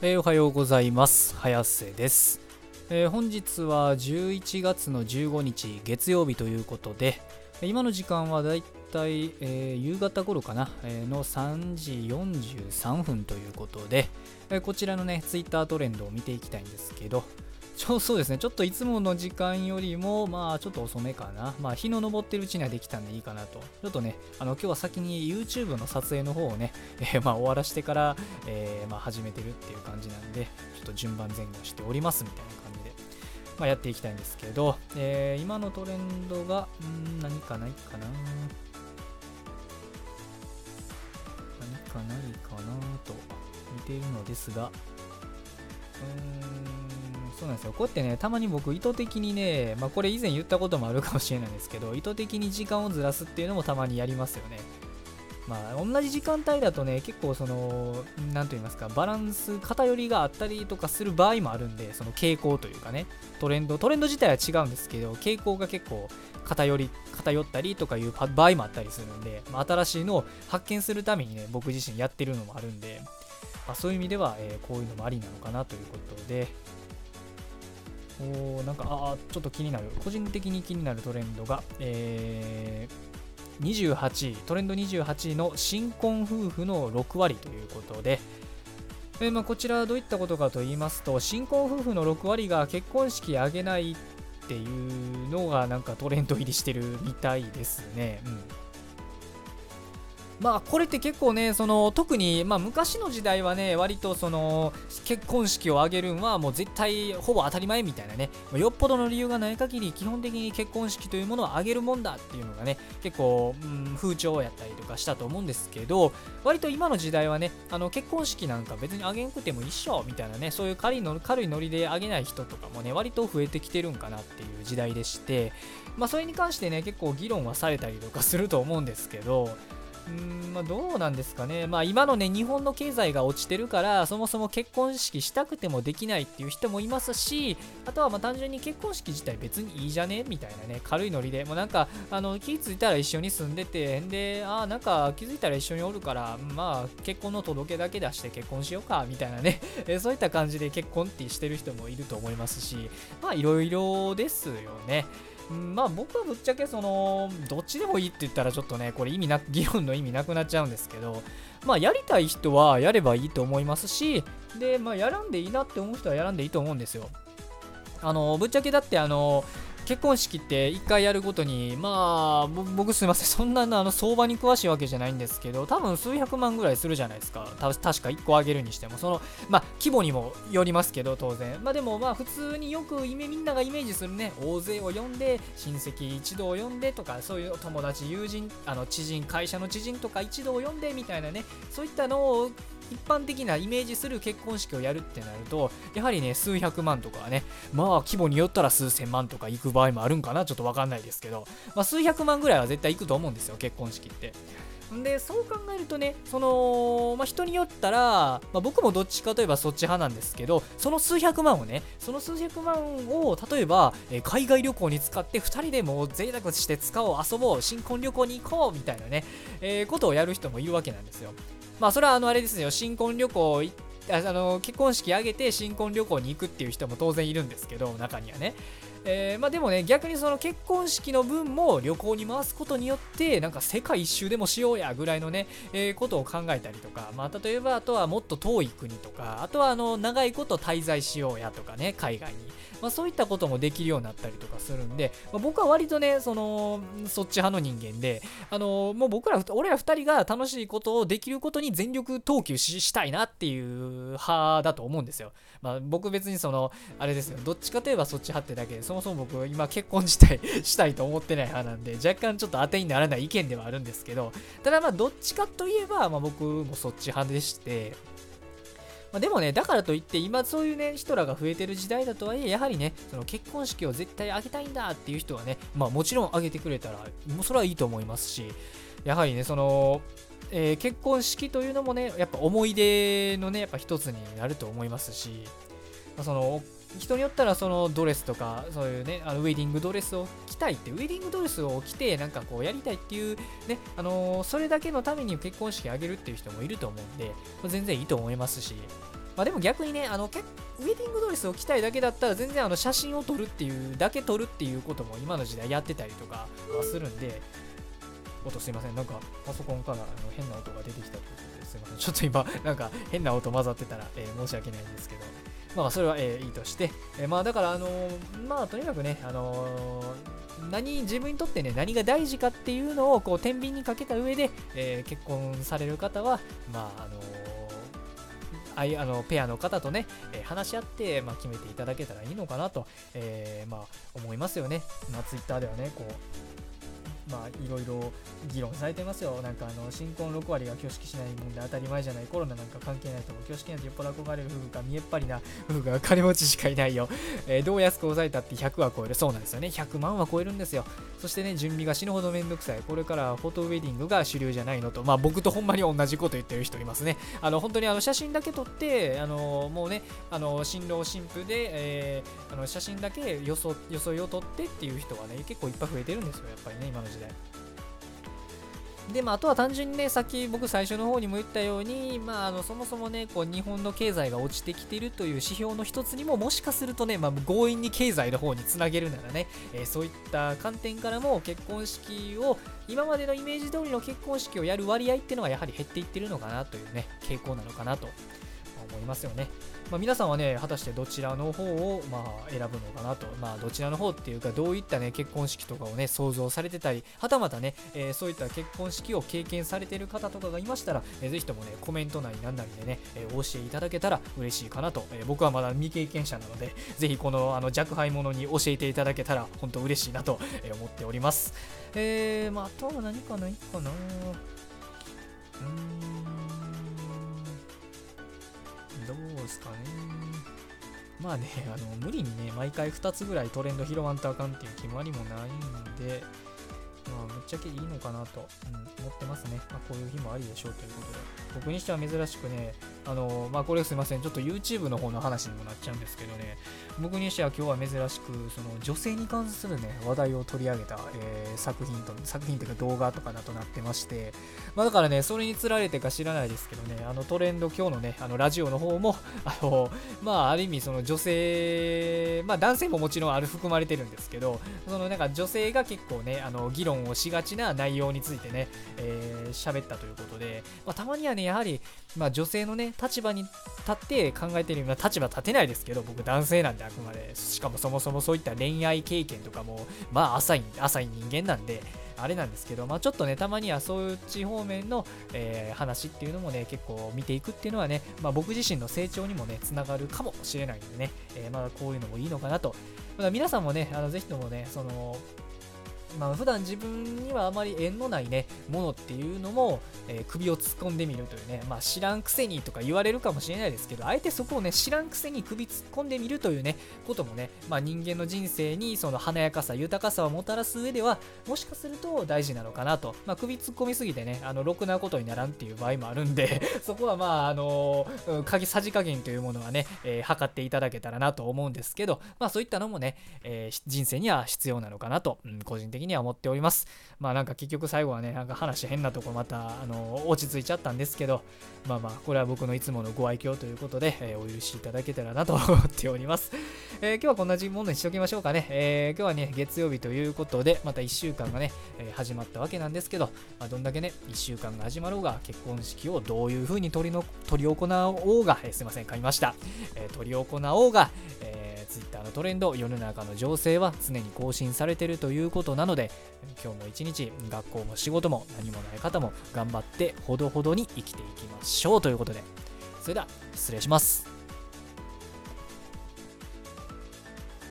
えーおはようございます。早瀬です、えー本日は11月の15日月曜日ということで今の時間はだいたい、えー夕方頃かな、えーの3時43分ということで、えこちらのねツイッタートレンドを見ていきたいんですけどちょそうですね。ちょっといつもの時間よりもまあちょっと遅めかな。まあ日の昇ってるうちにはできたんでいいかなと。ちょっとねあの今日は先に YouTube の撮影の方をね、えーまあ終わらしてから、えーまあ始めてるっていう感じなんでちょっと順番前後しておりますみたいな感じで、まあ、やっていきたいんですけど、えー今のトレンドがん何かないかな？何かないかなと見ているのですがうんそうなんですよ。こうやってねたまに僕意図的にね、まあ、これ以前言ったこともあるかもしれないんですけど 意図的に時間をずらすっていうのもたまにやりますよね。まあ同じ時間帯だとね結構その何と言いますかバランス偏りがあったりとかする場合もあるんでその傾向というかねトレンドトレンド自体は違うんですけど傾向が結構偏り偏ったりとかいう場合もあったりするんで、まあ、新しいのを発見するためにね僕自身やってるのもあるんで、まあ、そういう意味では、えーこういうのもありなのかなということで。おなんかあちょっと気になる。個人的に気になるトレンドが、えー28位。トレンド28位の新婚夫婦の6割ということで、えまあ、こちらはどういったことかと言いますと新婚夫婦の6割が結婚式挙げないっていうのがなんかトレンド入りしてるみたいですね。うん。まあこれって結構ねその特にまあ昔の時代はね割とその結婚式を挙げるんはもう絶対ほぼ当たり前みたいなねよっぽどの理由がない限り基本的に結婚式というものを挙げるもんだっていうのがね結構、うん、風潮やったりとかしたと思うんですけど割と今の時代はねあの結婚式なんか別に挙げんくても一緒みたいなねそういう軽いの軽いノリで挙げない人とかもね割と増えてきてるんかなっていう時代でしてまあそれに関してね結構議論はされたりとかすると思うんですけどうんまあ、どうなんですかね、まあ、今のね日本の経済が落ちてるからそもそも結婚式したくてもできないっていう人もいますしあとはまあ単純に結婚式自体別にいいじゃねみたいなね軽いノリで。もうなんかあの気づいたら一緒に住んでてであなんか気づいたら一緒におるからまあ結婚の届けだけ出して結婚しようかみたいなね。そういった感じで結婚ってしてる人もいると思いますしまあいろいろですよね。まあ僕はぶっちゃけそのどっちでもいいって言ったらちょっとねこれ意味な議論の意味なくなっちゃうんですけどまあやりたい人はやればいいと思いますしでまあやらんでいいなって思う人はやらんでいいと思うんですよ。あのぶっちゃけだってあの結婚式って1回やるごとにまあ僕すいませんそんなあの相場に詳しいわけじゃないんですけど多分数百万ぐらいするじゃないですか。た確か1個あげるにしてもそのまあ規模にもよりますけど当然。まあでもまあ普通によくイメみんながイメージするね大勢を呼んで親戚一同を呼んでとかそういう友達友人あの知人会社の知人とか一同を呼んでみたいなねそういったのを一般的なイメージする結婚式をやるってなるとやはりね数百万とかはねまあ規模によったら数千万とか行く場合もあるんかなちょっとわかんないですけど、まあ、数百万ぐらいは絶対行くと思うんですよ結婚式って。でそう考えるとねその、まあ、人によったら、まあ、僕もどっちかといえばそっち派なんですけどその数百万をねその数百万を例えば、えー海外旅行に使って2人でもう贅沢して使おう遊ぼう新婚旅行に行こうみたいなね、えーことをやる人もいるわけなんですよまあそれはあのあれですよ。新婚旅行ああの結婚式挙げて新婚旅行に行くっていう人も当然いるんですけど中にはね。えーまあ、でもね逆にその結婚式の分も旅行に回すことによってなんか世界一周でもしようやぐらいのね、えーことを考えたりとか、まあ、例えばあとはもっと遠い国とかあとはあの長いこと滞在しようやとかね海外に、まあ、そういったこともできるようになったりとかするんで、まあ、僕は割とねそのそっち派の人間であのもう僕ら俺ら2人が楽しいことをできることに全力投球ししたいなっていう派だと思うんですよ、まあ、僕別にそのあれですよどっちかといえばそっち派ってだけですそもそも僕今結婚自体したいと思ってない派なんで若干ちょっと当てにならない意見ではあるんですけどただまあどっちかといえば、まあ、僕もそっち派でしてまあ、でもね、だからといって、今そういうね、人らが増えてる時代だとはいえ、やはりね、その結婚式を絶対挙げたいんだっていう人はね、まあもちろん挙げてくれたら、もうそれはいいと思いますし、やはりね、その、えー結婚式というのもね、やっぱ思い出のね、やっぱ一つになると思いますし、まあその、人によったらそのドレスとかそういうねあのウェディングドレスを着たいってウェディングドレスを着てなんかこうやりたいっていうねあのーそれだけのために結婚式あげるっていう人もいると思うんで全然いいと思いますし。まあ、でも逆にねあのウェディングドレスを着たいだけだったら全然あの写真を撮るっていうだけ撮るっていうことも今の時代やってたりとかはするんで。音すいません。なんかパソコンからあの変な音が出てきたということですいません。ちょっと今なんか変な音混ざってたら、えー、申し訳ないんですけど。まあそれは、えー、いいとして、えー、まあだからあのまあとにかくねあの何自分にとってね何が大事かっていうのをこう天秤にかけた上で、え結婚される方はまああのあいあのペアの方とね、えー、話し合って、まあ、決めていただけたらいいのかなと、えー、まあ、思いますよね。まあ、Twitter ではね、こう、まあ、いろいろ議論されてますよ。なんかあの新婚6割が挙式しない問題当たり前じゃない。コロナなんか関係ないと思う。挙式なんてよっぽど憧れる夫婦か見えっ張りな夫婦が金持ちしかいないよ。えー、どう安く抑えたって100は超える。そうなんですよね。100万は超えるんですよ。そしてね、準備が死ぬほどめんどくさい。これからフォトウェディングが主流じゃないのと。まあ僕とほんまに同じこと言ってる人いますね。あの本当にあの写真だけ撮って、あのもうね、あの新郎新婦で、えー、あの写真だけよそ装いを撮ってっていう人はね、結構いっぱい増えてるんですよ。やっぱりね、今の時代。で、まあ、あとは単純にね、さっき僕最初の方にも言ったように、まあ、あのそもそもね、こう日本の経済が落ちてきてるという指標の一つにも、もしかするとね、まあ、強引に経済の方につなげるならね、えー、そういった観点からも結婚式を、今までのイメージ通りの結婚式をやる割合っていうのはやはり減っていってるのかなというね、傾向なのかなと思いますよね。まあ、皆さんはね、果たしてどちらの方を、まあ、選ぶのかなと、まあ、どちらの方っていうか、どういったね、結婚式とかをね、想像されてたり、はたまたね、えー、そういった結婚式を経験されてる方とかがいましたら、えー、ぜひともね、コメントなりなんなりでね、えー、お教えいただけたら嬉しいかなと、えー、僕はまだ未経験者なので、ぜひこのあの若輩者に教えていただけたら、本当嬉しいなと思っております。えー、まあ、あとは何かないかなうんですかね。まあね、あの無理にね、毎回2つぐらいトレンド拾わんとあかんっていう決まりもないんで、まあ、ぶっちゃけいいのかなと、うん、思ってますね。まあ、こういう日もありでしょうということで。僕にしては珍しくね、あのまあ、これすいません、ちょっと YouTube の方の話にもなっちゃうんですけどね、僕にしては今日は珍しく、その女性に関するね、話題を取り上げた、えー、作品と、作品というか動画とかだとなってまして、まあ、だからね、それにつられてか知らないですけどね、あのトレンド、今日のね、あのラジオの方も、あの、まあ、ある意味、その女性、まあ、男性ももちろんある含まれてるんですけど、そのなんか女性が結構ね、あの議論をしがちな内容についてね、えー、喋ったということで、まあ、たまにはね、ねやはり、まあ、女性のね、立場に立って考えてるような立場立てないですけど、僕男性なんであくまで、しかもそもそもそういった恋愛経験とかも、まあ浅い、浅い人間なんで、あれなんですけど、まあ、ちょっとね、たまにはそういう地方面の、えー、話っていうのもね、結構見ていくっていうのはね、まあ、僕自身の成長にもね、つながるかもしれないんでね、えー、まだこういうのもいいのかなと。まだ皆さんもね、あのぜひともね、その、まあ、普段自分にはあまり縁のないね、ものっていうのも、えー、首を突っ込んでみるというね、まあ、知らんくせにとか言われるかもしれないですけど、あえてそこをね、知らんくせに首突っ込んでみるというね、こともね、まあ、人間の人生にその華やかさ、豊かさをもたらす上では、もしかすると大事なのかなと。まあ、首突っ込みすぎてね、あの、ろくなことにならんっていう場合もあるんで そこはまあ、あのー、さじ加減というものはね、えー、測っていただけたらなと思うんですけど、まあ、そういったのもね、えー、人生には必要なのかなと、うん、個人的に的には思っております。まあなんか結局最後はね、なんか話変なとこまた、あの、落ち着いちゃったんですけど、まあまあ、これは僕のいつものご愛嬌ということで、えー、お許しいただけたらなと思っております。えー、今日はこんなものにしておきましょうかね。えー、今日はね、月曜日ということで、また1週間がね、え始まったわけなんですけど、まあ、どんだけね、1週間が始まろうが、結婚式をどういう風に取りの取り行おうが、えすいません、買いました。え取り行おうが、Twitter のトレンド、世の中の情勢は常に更新されているということなので、今日も一日、学校も仕事も何もない方も頑張ってほどほどに生きていきましょうということで、それでは失礼します。